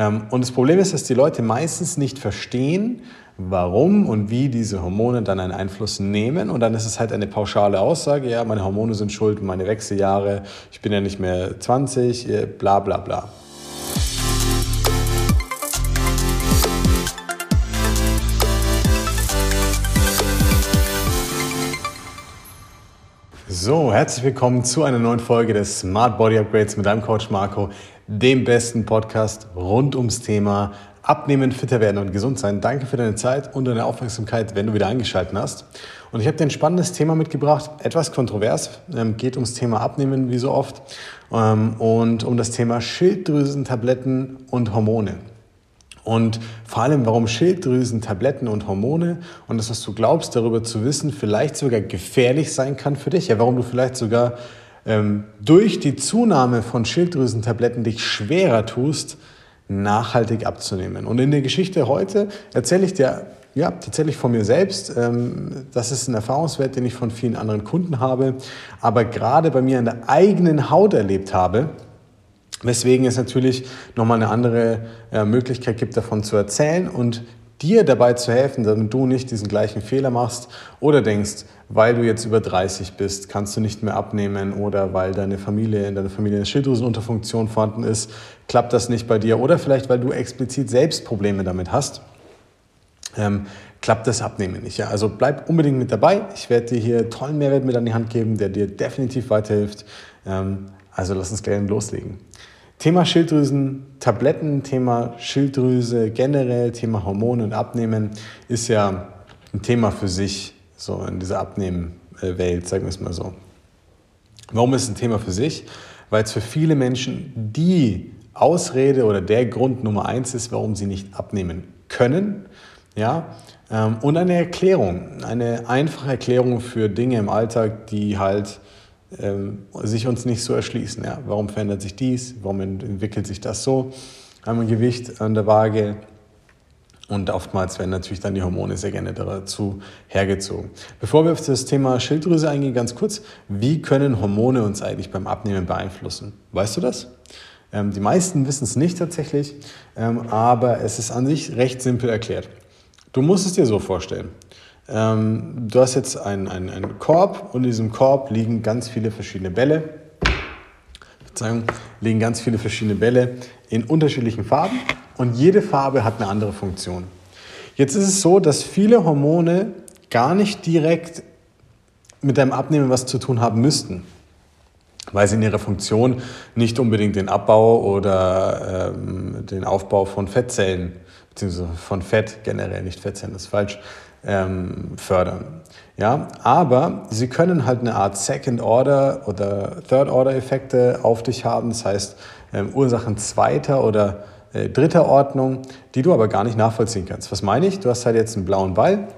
Ähm, und das Problem ist, dass die Leute meistens nicht verstehen, warum und wie diese Hormone dann einen Einfluss nehmen. Und dann ist es halt eine pauschale Aussage, ja, meine Hormone sind schuld, meine Wechseljahre, ich bin ja nicht mehr 20, äh, bla bla bla. So, herzlich willkommen zu einer neuen Folge des Smart Body Upgrades mit deinem Coach Marco, dem besten Podcast rund ums Thema Abnehmen, fitter werden und gesund sein. Danke für deine Zeit und deine Aufmerksamkeit, wenn du wieder eingeschaltet hast. Und ich habe dir ein spannendes Thema mitgebracht, etwas kontrovers, ähm, geht ums Thema Abnehmen wie so oft ähm, und um das Thema Schilddrüsentabletten und Hormone. Und vor allem, warum Schilddrüsen, Tabletten und Hormone und das, was du glaubst, darüber zu wissen, vielleicht sogar gefährlich sein kann für dich. Ja, warum du vielleicht sogar ähm, durch die Zunahme von Schilddrüsentabletten dich schwerer tust, nachhaltig abzunehmen. Und in der Geschichte heute erzähle ich dir ja, tatsächlich von mir selbst. Ähm, das ist ein Erfahrungswert, den ich von vielen anderen Kunden habe, aber gerade bei mir an der eigenen Haut erlebt habe. Weswegen es natürlich nochmal eine andere äh, Möglichkeit gibt, davon zu erzählen und dir dabei zu helfen, damit du nicht diesen gleichen Fehler machst oder denkst, weil du jetzt über 30 bist, kannst du nicht mehr abnehmen oder weil deine Familie in deiner Familie eine Schilddrüsenunterfunktion vorhanden ist, klappt das nicht bei dir oder vielleicht weil du explizit selbst Probleme damit hast. Ähm, klappt das Abnehmen nicht. Ja? Also bleib unbedingt mit dabei. Ich werde dir hier tollen Mehrwert mit an die Hand geben, der dir definitiv weiterhilft. Ähm, also lass uns gerne loslegen. Thema Schilddrüsen, Tabletten, Thema Schilddrüse generell, Thema Hormone und Abnehmen ist ja ein Thema für sich, so in dieser Abnehmenwelt, sagen wir es mal so. Warum ist es ein Thema für sich? Weil es für viele Menschen die Ausrede oder der Grund Nummer eins ist, warum sie nicht abnehmen können. Ja? Ähm, und eine Erklärung, eine einfache Erklärung für Dinge im Alltag, die halt ähm, sich uns nicht so erschließen. Ja? Warum verändert sich dies? Warum entwickelt sich das so? Haben wir Gewicht an der Waage? Und oftmals werden natürlich dann die Hormone sehr gerne dazu hergezogen. Bevor wir auf das Thema Schilddrüse eingehen, ganz kurz. Wie können Hormone uns eigentlich beim Abnehmen beeinflussen? Weißt du das? Ähm, die meisten wissen es nicht tatsächlich, ähm, aber es ist an sich recht simpel erklärt. Du musst es dir so vorstellen. Ähm, du hast jetzt einen, einen, einen Korb und in diesem Korb liegen ganz viele verschiedene Bälle. Verzeihung, liegen ganz viele verschiedene Bälle in unterschiedlichen Farben und jede Farbe hat eine andere Funktion. Jetzt ist es so, dass viele Hormone gar nicht direkt mit deinem Abnehmen was zu tun haben müssten, weil sie in ihrer Funktion nicht unbedingt den Abbau oder ähm, den Aufbau von Fettzellen, beziehungsweise von Fett generell, nicht Fettzellen, das ist falsch, ähm, fördern. Ja, aber sie können halt eine Art Second Order oder Third Order Effekte auf dich haben, das heißt ähm, Ursachen zweiter oder äh, dritter Ordnung, die du aber gar nicht nachvollziehen kannst. Was meine ich? Du hast halt jetzt einen blauen Ball.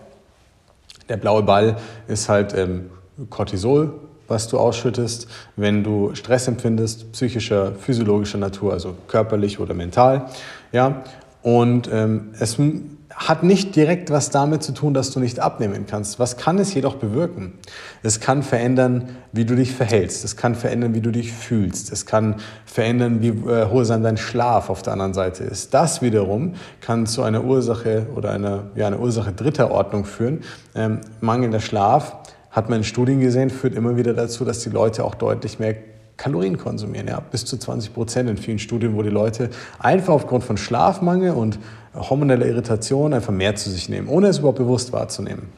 Der blaue Ball ist halt ähm, Cortisol, was du ausschüttest, wenn du Stress empfindest, psychischer, physiologischer Natur, also körperlich oder mental. Ja, und ähm, es hat nicht direkt was damit zu tun, dass du nicht abnehmen kannst. Was kann es jedoch bewirken? Es kann verändern, wie du dich verhältst. Es kann verändern, wie du dich fühlst. Es kann verändern, wie äh, erholsam dein Schlaf auf der anderen Seite ist. Das wiederum kann zu einer Ursache oder einer, ja, einer Ursache dritter Ordnung führen. Ähm, mangelnder Schlaf, hat man in Studien gesehen, führt immer wieder dazu, dass die Leute auch deutlich mehr Kalorien konsumieren. Ja, bis zu 20 Prozent in vielen Studien, wo die Leute einfach aufgrund von Schlafmangel und hormoneller Irritation einfach mehr zu sich nehmen, ohne es überhaupt bewusst wahrzunehmen.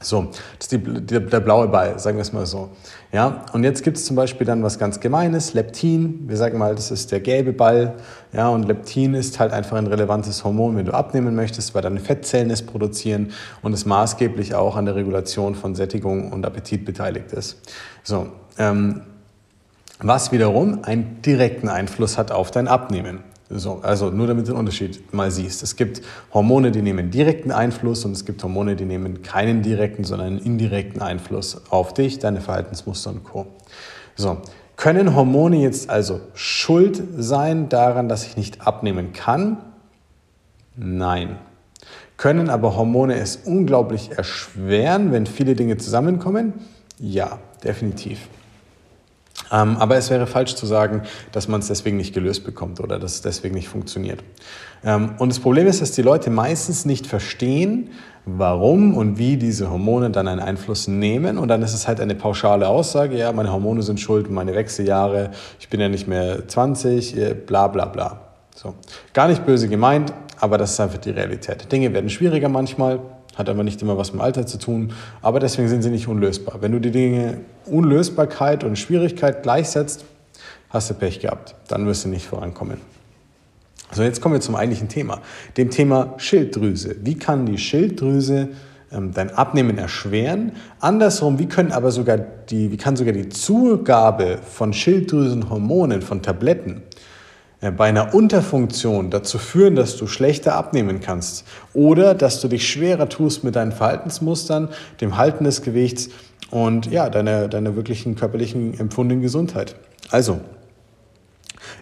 So, das ist die, der, der blaue Ball, sagen wir es mal so. Ja, und jetzt gibt es zum Beispiel dann was ganz Gemeines, Leptin. Wir sagen mal, das ist der gelbe Ball. Ja, und Leptin ist halt einfach ein relevantes Hormon, wenn du abnehmen möchtest, weil deine Fettzellen es produzieren und es maßgeblich auch an der Regulation von Sättigung und Appetit beteiligt ist. So, ähm, was wiederum einen direkten Einfluss hat auf dein Abnehmen. So, also nur damit du den Unterschied mal siehst. Es gibt Hormone, die nehmen direkten Einfluss und es gibt Hormone, die nehmen keinen direkten, sondern einen indirekten Einfluss auf dich, deine Verhaltensmuster und Co. So, können Hormone jetzt also schuld sein daran, dass ich nicht abnehmen kann? Nein. Können aber Hormone es unglaublich erschweren, wenn viele Dinge zusammenkommen? Ja, definitiv. Ähm, aber es wäre falsch zu sagen, dass man es deswegen nicht gelöst bekommt oder dass es deswegen nicht funktioniert. Ähm, und das Problem ist, dass die Leute meistens nicht verstehen, warum und wie diese Hormone dann einen Einfluss nehmen. Und dann ist es halt eine pauschale Aussage, ja, meine Hormone sind schuld, meine Wechseljahre, ich bin ja nicht mehr 20, äh, bla bla bla. So. Gar nicht böse gemeint, aber das ist einfach die Realität. Dinge werden schwieriger manchmal, hat aber nicht immer was mit dem Alter zu tun, aber deswegen sind sie nicht unlösbar. Wenn du die Dinge Unlösbarkeit und Schwierigkeit gleichsetzt, hast du Pech gehabt. Dann wirst du nicht vorankommen. So, jetzt kommen wir zum eigentlichen Thema, dem Thema Schilddrüse. Wie kann die Schilddrüse ähm, dein Abnehmen erschweren? Andersrum, wie, können aber sogar die, wie kann sogar die Zugabe von Schilddrüsenhormonen, von Tabletten, bei einer Unterfunktion dazu führen, dass du schlechter abnehmen kannst oder dass du dich schwerer tust mit deinen Verhaltensmustern, dem Halten des Gewichts und ja, deiner, deiner wirklichen körperlichen empfundenen Gesundheit. Also,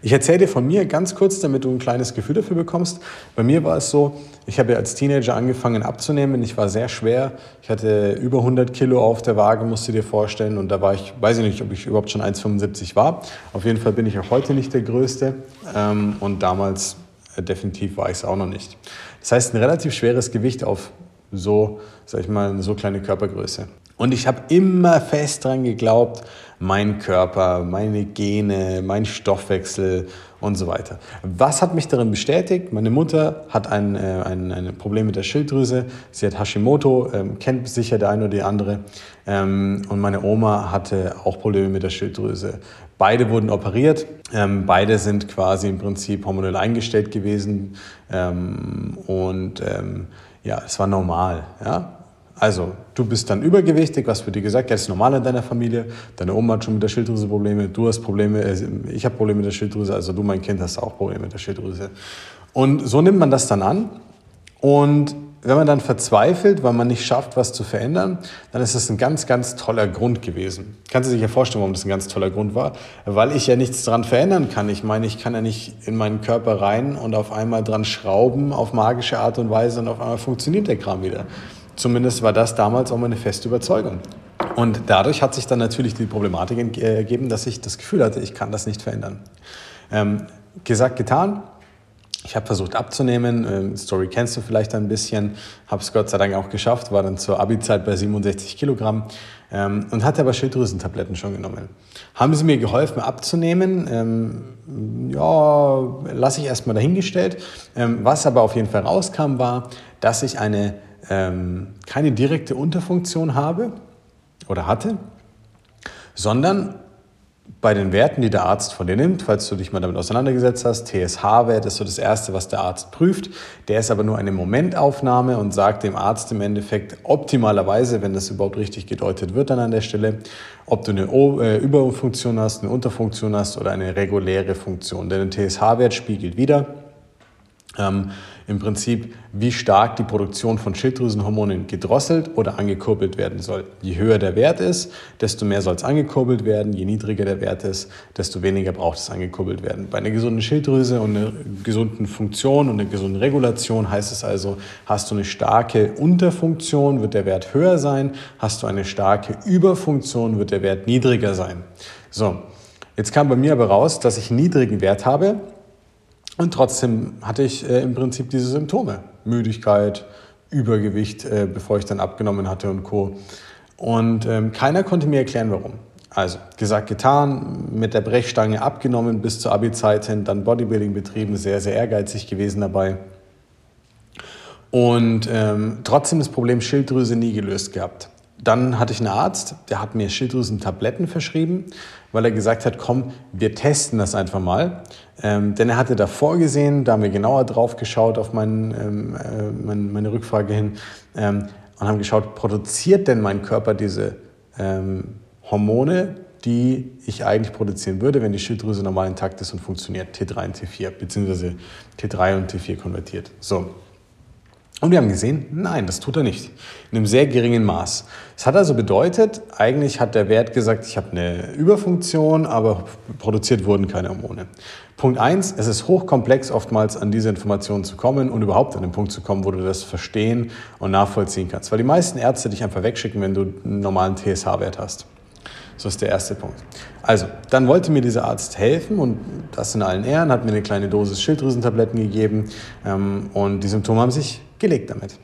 ich erzähle dir von mir ganz kurz, damit du ein kleines Gefühl dafür bekommst. Bei mir war es so, ich habe ja als Teenager angefangen abzunehmen. Ich war sehr schwer. Ich hatte über 100 Kilo auf der Waage, musst du dir vorstellen. Und da war ich, weiß ich nicht, ob ich überhaupt schon 1,75 war. Auf jeden Fall bin ich auch heute nicht der Größte. Ähm, und damals äh, definitiv war ich es auch noch nicht. Das heißt, ein relativ schweres Gewicht auf so, sag ich mal, so kleine Körpergröße. Und ich habe immer fest daran geglaubt, mein Körper, meine Gene, mein Stoffwechsel und so weiter. Was hat mich darin bestätigt? Meine Mutter hat ein, äh, ein, ein Problem mit der Schilddrüse. Sie hat Hashimoto, ähm, kennt sicher der eine oder die andere. Ähm, und meine Oma hatte auch Probleme mit der Schilddrüse. Beide wurden operiert. Ähm, beide sind quasi im Prinzip hormonell eingestellt gewesen. Ähm, und ähm, ja, es war normal. Ja? Also, du bist dann übergewichtig, was wird dir gesagt? Das ist normal in deiner Familie. Deine Oma hat schon mit der Schilddrüse Probleme, du hast Probleme, äh, ich habe Probleme mit der Schilddrüse, also du, mein Kind, hast auch Probleme mit der Schilddrüse. Und so nimmt man das dann an. Und wenn man dann verzweifelt, weil man nicht schafft, was zu verändern, dann ist das ein ganz, ganz toller Grund gewesen. Kannst du sich ja vorstellen, warum das ein ganz toller Grund war? Weil ich ja nichts daran verändern kann. Ich meine, ich kann ja nicht in meinen Körper rein und auf einmal dran schrauben auf magische Art und Weise und auf einmal funktioniert der Kram wieder. Zumindest war das damals auch meine feste Überzeugung. Und dadurch hat sich dann natürlich die Problematik ergeben, dass ich das Gefühl hatte, ich kann das nicht verändern. Ähm, gesagt, getan. Ich habe versucht abzunehmen. Ähm, Story kennst du vielleicht ein bisschen. Habe es Gott sei Dank auch geschafft. War dann zur Abi-Zeit bei 67 Kilogramm ähm, und hatte aber Schilddrüsentabletten schon genommen. Haben sie mir geholfen abzunehmen? Ähm, ja, lasse ich erstmal dahingestellt. Ähm, was aber auf jeden Fall rauskam, war, dass ich eine ähm, keine direkte Unterfunktion habe oder hatte, sondern bei den Werten, die der Arzt von dir nimmt, falls du dich mal damit auseinandergesetzt hast, TSH-Wert ist so das Erste, was der Arzt prüft. Der ist aber nur eine Momentaufnahme und sagt dem Arzt im Endeffekt optimalerweise, wenn das überhaupt richtig gedeutet wird dann an der Stelle, ob du eine äh, Überfunktion hast, eine Unterfunktion hast oder eine reguläre Funktion. Denn der TSH-Wert spiegelt wieder, ähm, im Prinzip, wie stark die Produktion von Schilddrüsenhormonen gedrosselt oder angekurbelt werden soll. Je höher der Wert ist, desto mehr soll es angekurbelt werden. Je niedriger der Wert ist, desto weniger braucht es angekurbelt werden. Bei einer gesunden Schilddrüse und einer gesunden Funktion und einer gesunden Regulation heißt es also, hast du eine starke Unterfunktion, wird der Wert höher sein. Hast du eine starke Überfunktion, wird der Wert niedriger sein. So, jetzt kam bei mir aber raus, dass ich einen niedrigen Wert habe und trotzdem hatte ich äh, im Prinzip diese Symptome. Müdigkeit, Übergewicht, äh, bevor ich dann abgenommen hatte und Co. Und ähm, keiner konnte mir erklären, warum. Also, gesagt, getan, mit der Brechstange abgenommen bis zur Abi-Zeit hin, dann Bodybuilding betrieben, sehr, sehr ehrgeizig gewesen dabei. Und ähm, trotzdem das Problem Schilddrüse nie gelöst gehabt. Dann hatte ich einen Arzt, der hat mir Schilddrüsentabletten verschrieben, weil er gesagt hat, komm, wir testen das einfach mal. Ähm, denn er hatte davor gesehen, da haben wir genauer drauf geschaut auf mein, ähm, äh, meine, meine, Rückfrage hin ähm, und haben geschaut, produziert denn mein Körper diese ähm, Hormone, die ich eigentlich produzieren würde, wenn die Schilddrüse normal intakt ist und funktioniert, T3 und T4, beziehungsweise T3 und T4 konvertiert. So, und wir haben gesehen, nein, das tut er nicht. In einem sehr geringen Maß. Das hat also bedeutet, eigentlich hat der Wert gesagt, ich habe eine Überfunktion, aber produziert wurden keine Hormone. Punkt eins: es ist hochkomplex oftmals an diese Informationen zu kommen und überhaupt an den Punkt zu kommen, wo du das verstehen und nachvollziehen kannst. Weil die meisten Ärzte dich einfach wegschicken, wenn du einen normalen TSH-Wert hast. So ist der erste Punkt. Also, dann wollte mir dieser Arzt helfen und das in allen Ehren, hat mir eine kleine Dosis Schilddrüsentabletten gegeben ähm, und die Symptome haben sich gelegt damit.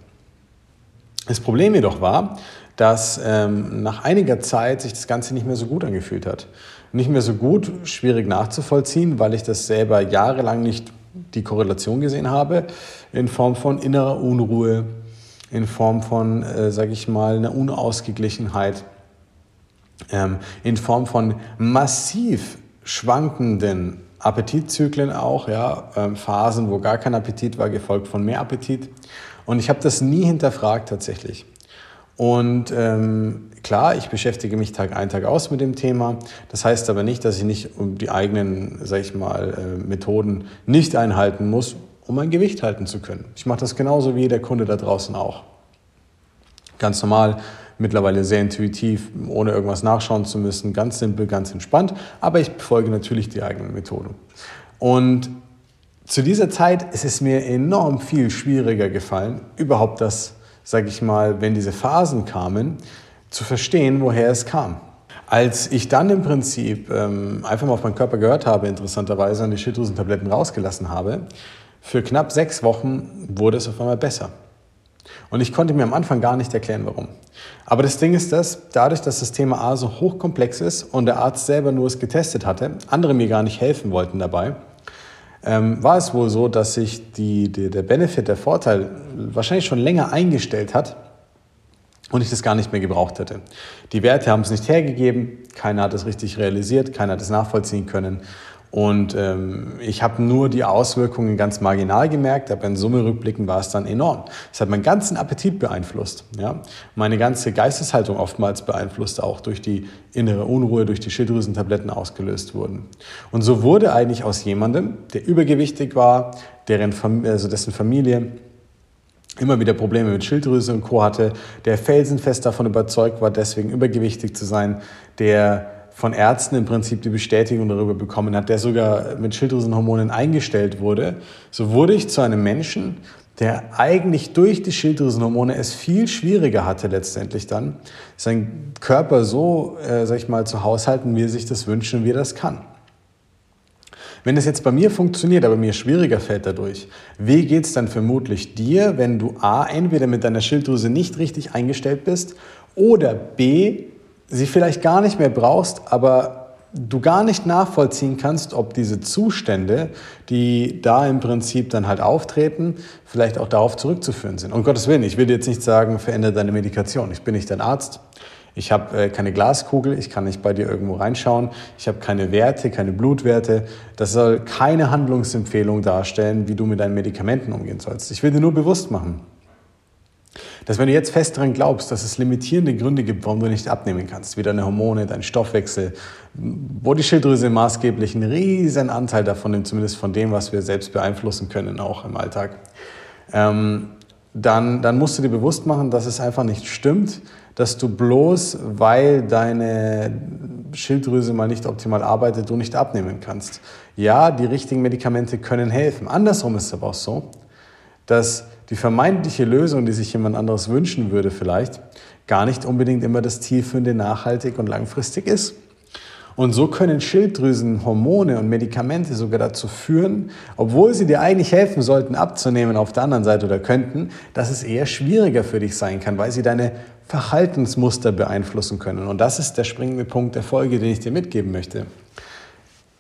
Das Problem jedoch war, dass ähm, nach einiger Zeit sich das Ganze nicht mehr so gut angefühlt hat. Nicht mehr so gut, schwierig nachzuvollziehen, weil ich das selber jahrelang nicht die Korrelation gesehen habe, in Form von innerer Unruhe, in Form von, äh, sage ich mal, einer Unausgeglichenheit, ähm, in Form von massiv schwankenden Appetitzyklen auch, ja, ähm, Phasen, wo gar kein Appetit war, gefolgt von mehr Appetit. Und ich habe das nie hinterfragt tatsächlich. Und ähm, klar, ich beschäftige mich Tag ein, Tag aus mit dem Thema. Das heißt aber nicht, dass ich nicht um die eigenen, sag ich mal, äh, Methoden nicht einhalten muss, um mein Gewicht halten zu können. Ich mache das genauso wie jeder Kunde da draußen auch. Ganz normal, mittlerweile sehr intuitiv, ohne irgendwas nachschauen zu müssen, ganz simpel, ganz entspannt, aber ich befolge natürlich die eigenen Methoden. Und zu dieser Zeit ist es mir enorm viel schwieriger gefallen, überhaupt das sage ich mal, wenn diese Phasen kamen, zu verstehen, woher es kam. Als ich dann im Prinzip ähm, einfach mal auf meinen Körper gehört habe, interessanterweise und die Schilddrüsentabletten rausgelassen habe, für knapp sechs Wochen wurde es auf einmal besser. Und ich konnte mir am Anfang gar nicht erklären, warum. Aber das Ding ist, dass dadurch, dass das Thema A so hochkomplex ist und der Arzt selber nur es getestet hatte, andere mir gar nicht helfen wollten dabei, ähm, war es wohl so, dass sich die, die, der Benefit, der Vorteil wahrscheinlich schon länger eingestellt hat und ich das gar nicht mehr gebraucht hätte. Die Werte haben es nicht hergegeben, keiner hat es richtig realisiert, keiner hat es nachvollziehen können und ähm, ich habe nur die Auswirkungen ganz marginal gemerkt, aber in Summe rückblickend war es dann enorm. Es hat meinen ganzen Appetit beeinflusst, ja? meine ganze Geisteshaltung oftmals beeinflusst, auch durch die innere Unruhe, durch die Schilddrüsentabletten ausgelöst wurden. Und so wurde eigentlich aus jemandem, der übergewichtig war, deren, also dessen Familie immer wieder Probleme mit Schilddrüse und Co. hatte, der felsenfest davon überzeugt war, deswegen übergewichtig zu sein, der von Ärzten im Prinzip die Bestätigung darüber bekommen hat, der sogar mit Schilddrüsenhormonen eingestellt wurde, so wurde ich zu einem Menschen, der eigentlich durch die Schilddrüsenhormone es viel schwieriger hatte letztendlich dann, seinen Körper so, äh, sag ich mal, zu haushalten, wie er sich das wünscht und wie er das kann. Wenn das jetzt bei mir funktioniert, aber mir schwieriger fällt dadurch, wie geht es dann vermutlich dir, wenn du A, entweder mit deiner Schilddrüse nicht richtig eingestellt bist oder B, sie vielleicht gar nicht mehr brauchst, aber du gar nicht nachvollziehen kannst, ob diese Zustände, die da im Prinzip dann halt auftreten, vielleicht auch darauf zurückzuführen sind. Um Gottes Willen, ich will jetzt nicht sagen, verändere deine Medikation. Ich bin nicht dein Arzt. Ich habe äh, keine Glaskugel, ich kann nicht bei dir irgendwo reinschauen, ich habe keine Werte, keine Blutwerte. Das soll keine Handlungsempfehlung darstellen, wie du mit deinen Medikamenten umgehen sollst. Ich will dir nur bewusst machen, dass wenn du jetzt fest daran glaubst, dass es limitierende Gründe gibt, warum du nicht abnehmen kannst, wie deine Hormone, dein Stoffwechsel, wo die Schilddrüse maßgeblich einen riesen Anteil davon nimmt, zumindest von dem, was wir selbst beeinflussen können, auch im Alltag, ähm, dann, dann musst du dir bewusst machen, dass es einfach nicht stimmt, dass du bloß, weil deine Schilddrüse mal nicht optimal arbeitet, du nicht abnehmen kannst. Ja, die richtigen Medikamente können helfen. Andersrum ist es aber auch so, dass die vermeintliche Lösung, die sich jemand anderes wünschen würde vielleicht, gar nicht unbedingt immer das Zielführende nachhaltig und langfristig ist. Und so können Schilddrüsenhormone und Medikamente sogar dazu führen, obwohl sie dir eigentlich helfen sollten, abzunehmen auf der anderen Seite oder könnten, dass es eher schwieriger für dich sein kann, weil sie deine Verhaltensmuster beeinflussen können. Und das ist der springende Punkt der Folge, den ich dir mitgeben möchte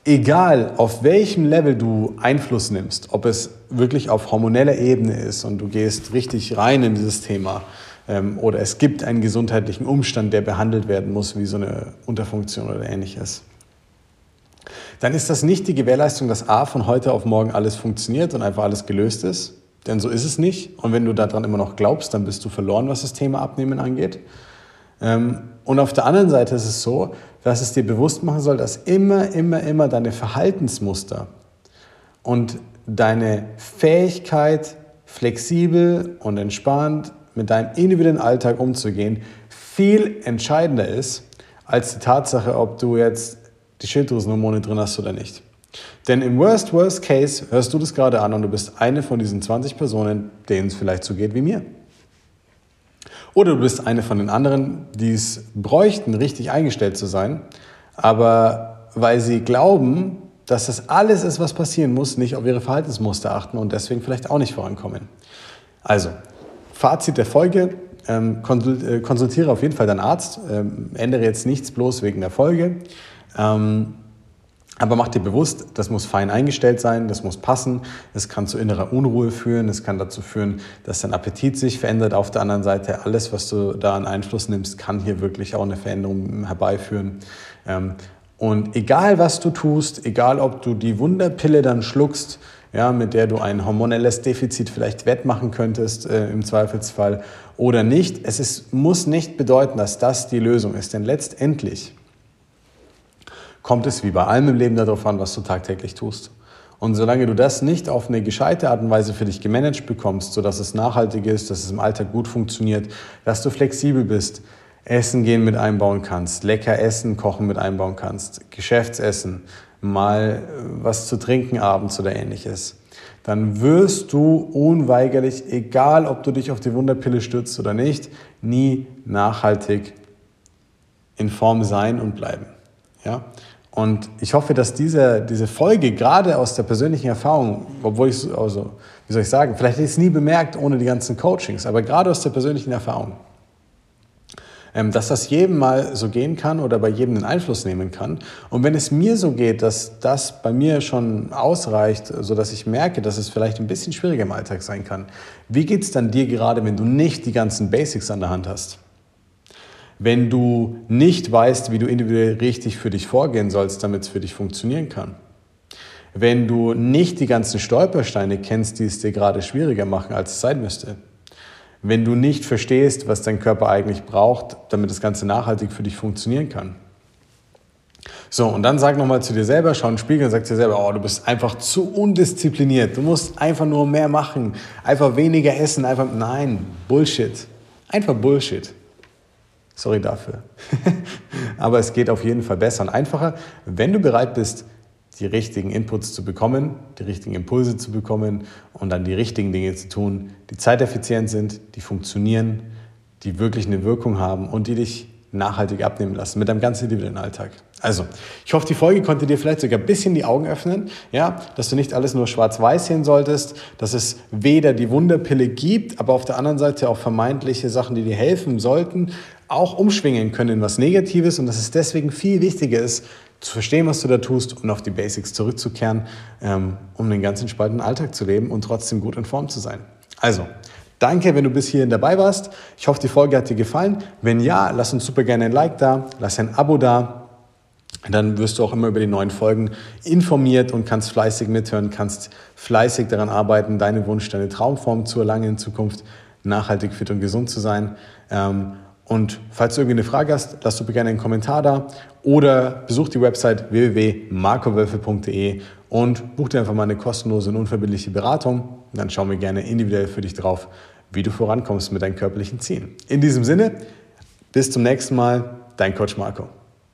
egal auf welchem Level du Einfluss nimmst, ob es wirklich auf hormoneller Ebene ist und du gehst richtig rein in dieses Thema ähm, oder es gibt einen gesundheitlichen Umstand, der behandelt werden muss, wie so eine Unterfunktion oder ähnliches, dann ist das nicht die Gewährleistung, dass A von heute auf morgen alles funktioniert und einfach alles gelöst ist. Denn so ist es nicht. Und wenn du daran immer noch glaubst, dann bist du verloren, was das Thema Abnehmen angeht. Ähm, und auf der anderen Seite ist es so, dass es dir bewusst machen soll, dass immer, immer, immer deine Verhaltensmuster und deine Fähigkeit, flexibel und entspannt mit deinem individuellen Alltag umzugehen, viel entscheidender ist als die Tatsache, ob du jetzt die Schilddrüsenhormone drin hast oder nicht. Denn im Worst, Worst Case hörst du das gerade an und du bist eine von diesen 20 Personen, denen es vielleicht so geht wie mir. Oder du bist eine von den anderen, die es bräuchten, richtig eingestellt zu sein, aber weil sie glauben, dass das alles ist, was passieren muss, nicht auf ihre Verhaltensmuster achten und deswegen vielleicht auch nicht vorankommen. Also, Fazit der Folge, ähm, äh, konsultiere auf jeden Fall deinen Arzt, ähm, ändere jetzt nichts bloß wegen der Folge. Ähm, aber mach dir bewusst, das muss fein eingestellt sein, das muss passen. Es kann zu innerer Unruhe führen, es kann dazu führen, dass dein Appetit sich verändert. Auf der anderen Seite, alles, was du da an Einfluss nimmst, kann hier wirklich auch eine Veränderung herbeiführen. Ähm, und egal, was du tust, egal, ob du die Wunderpille dann schluckst, ja, mit der du ein hormonelles Defizit vielleicht wettmachen könntest äh, im Zweifelsfall oder nicht, es ist, muss nicht bedeuten, dass das die Lösung ist. Denn letztendlich kommt es wie bei allem im Leben darauf an, was du tagtäglich tust. Und solange du das nicht auf eine gescheite Art und Weise für dich gemanagt bekommst, sodass es nachhaltig ist, dass es im Alltag gut funktioniert, dass du flexibel bist, Essen gehen mit einbauen kannst, lecker Essen kochen mit einbauen kannst, Geschäftsessen, mal was zu trinken abends oder ähnliches, dann wirst du unweigerlich, egal ob du dich auf die Wunderpille stützt oder nicht, nie nachhaltig in Form sein und bleiben. Ja? Und ich hoffe, dass diese, diese Folge gerade aus der persönlichen Erfahrung, obwohl ich, also, wie soll ich sagen, vielleicht hätte ich es nie bemerkt ohne die ganzen Coachings, aber gerade aus der persönlichen Erfahrung, ähm, dass das jedem mal so gehen kann oder bei jedem einen Einfluss nehmen kann. Und wenn es mir so geht, dass das bei mir schon ausreicht, sodass ich merke, dass es vielleicht ein bisschen schwieriger im Alltag sein kann, wie geht es dann dir gerade, wenn du nicht die ganzen Basics an der Hand hast? Wenn du nicht weißt, wie du individuell richtig für dich vorgehen sollst, damit es für dich funktionieren kann. Wenn du nicht die ganzen Stolpersteine kennst, die es dir gerade schwieriger machen, als es sein müsste. Wenn du nicht verstehst, was dein Körper eigentlich braucht, damit das Ganze nachhaltig für dich funktionieren kann. So, und dann sag nochmal zu dir selber, schau in den Spiegel und sag dir selber, oh, du bist einfach zu undiszipliniert. Du musst einfach nur mehr machen, einfach weniger essen, einfach, nein, Bullshit. Einfach Bullshit. Sorry dafür. Aber es geht auf jeden Fall besser und einfacher, wenn du bereit bist, die richtigen Inputs zu bekommen, die richtigen Impulse zu bekommen und dann die richtigen Dinge zu tun, die zeiteffizient sind, die funktionieren, die wirklich eine Wirkung haben und die dich nachhaltig abnehmen lassen mit deinem ganz individuellen Alltag. Also, ich hoffe, die Folge konnte dir vielleicht sogar ein bisschen die Augen öffnen, ja, dass du nicht alles nur schwarz-weiß sehen solltest, dass es weder die Wunderpille gibt, aber auf der anderen Seite auch vermeintliche Sachen, die dir helfen sollten, auch umschwingen können in was Negatives und dass es deswegen viel wichtiger ist, zu verstehen, was du da tust und auf die Basics zurückzukehren, ähm, um den ganz entspannten Alltag zu leben und trotzdem gut in Form zu sein. Also, Danke, wenn du bis hierhin dabei warst. Ich hoffe, die Folge hat dir gefallen. Wenn ja, lass uns super gerne ein Like da, lass ein Abo da. Dann wirst du auch immer über die neuen Folgen informiert und kannst fleißig mithören, kannst fleißig daran arbeiten, deine Wunsch, deine Traumform zu erlangen in Zukunft, nachhaltig fit und gesund zu sein. Ähm, und falls du irgendwie eine Frage hast, lass super gerne einen Kommentar da oder besuch die Website www.markowölfe.de und buch dir einfach mal eine kostenlose und unverbindliche Beratung. Dann schauen wir gerne individuell für dich drauf, wie du vorankommst mit deinen körperlichen Zielen. In diesem Sinne, bis zum nächsten Mal, dein Coach Marco.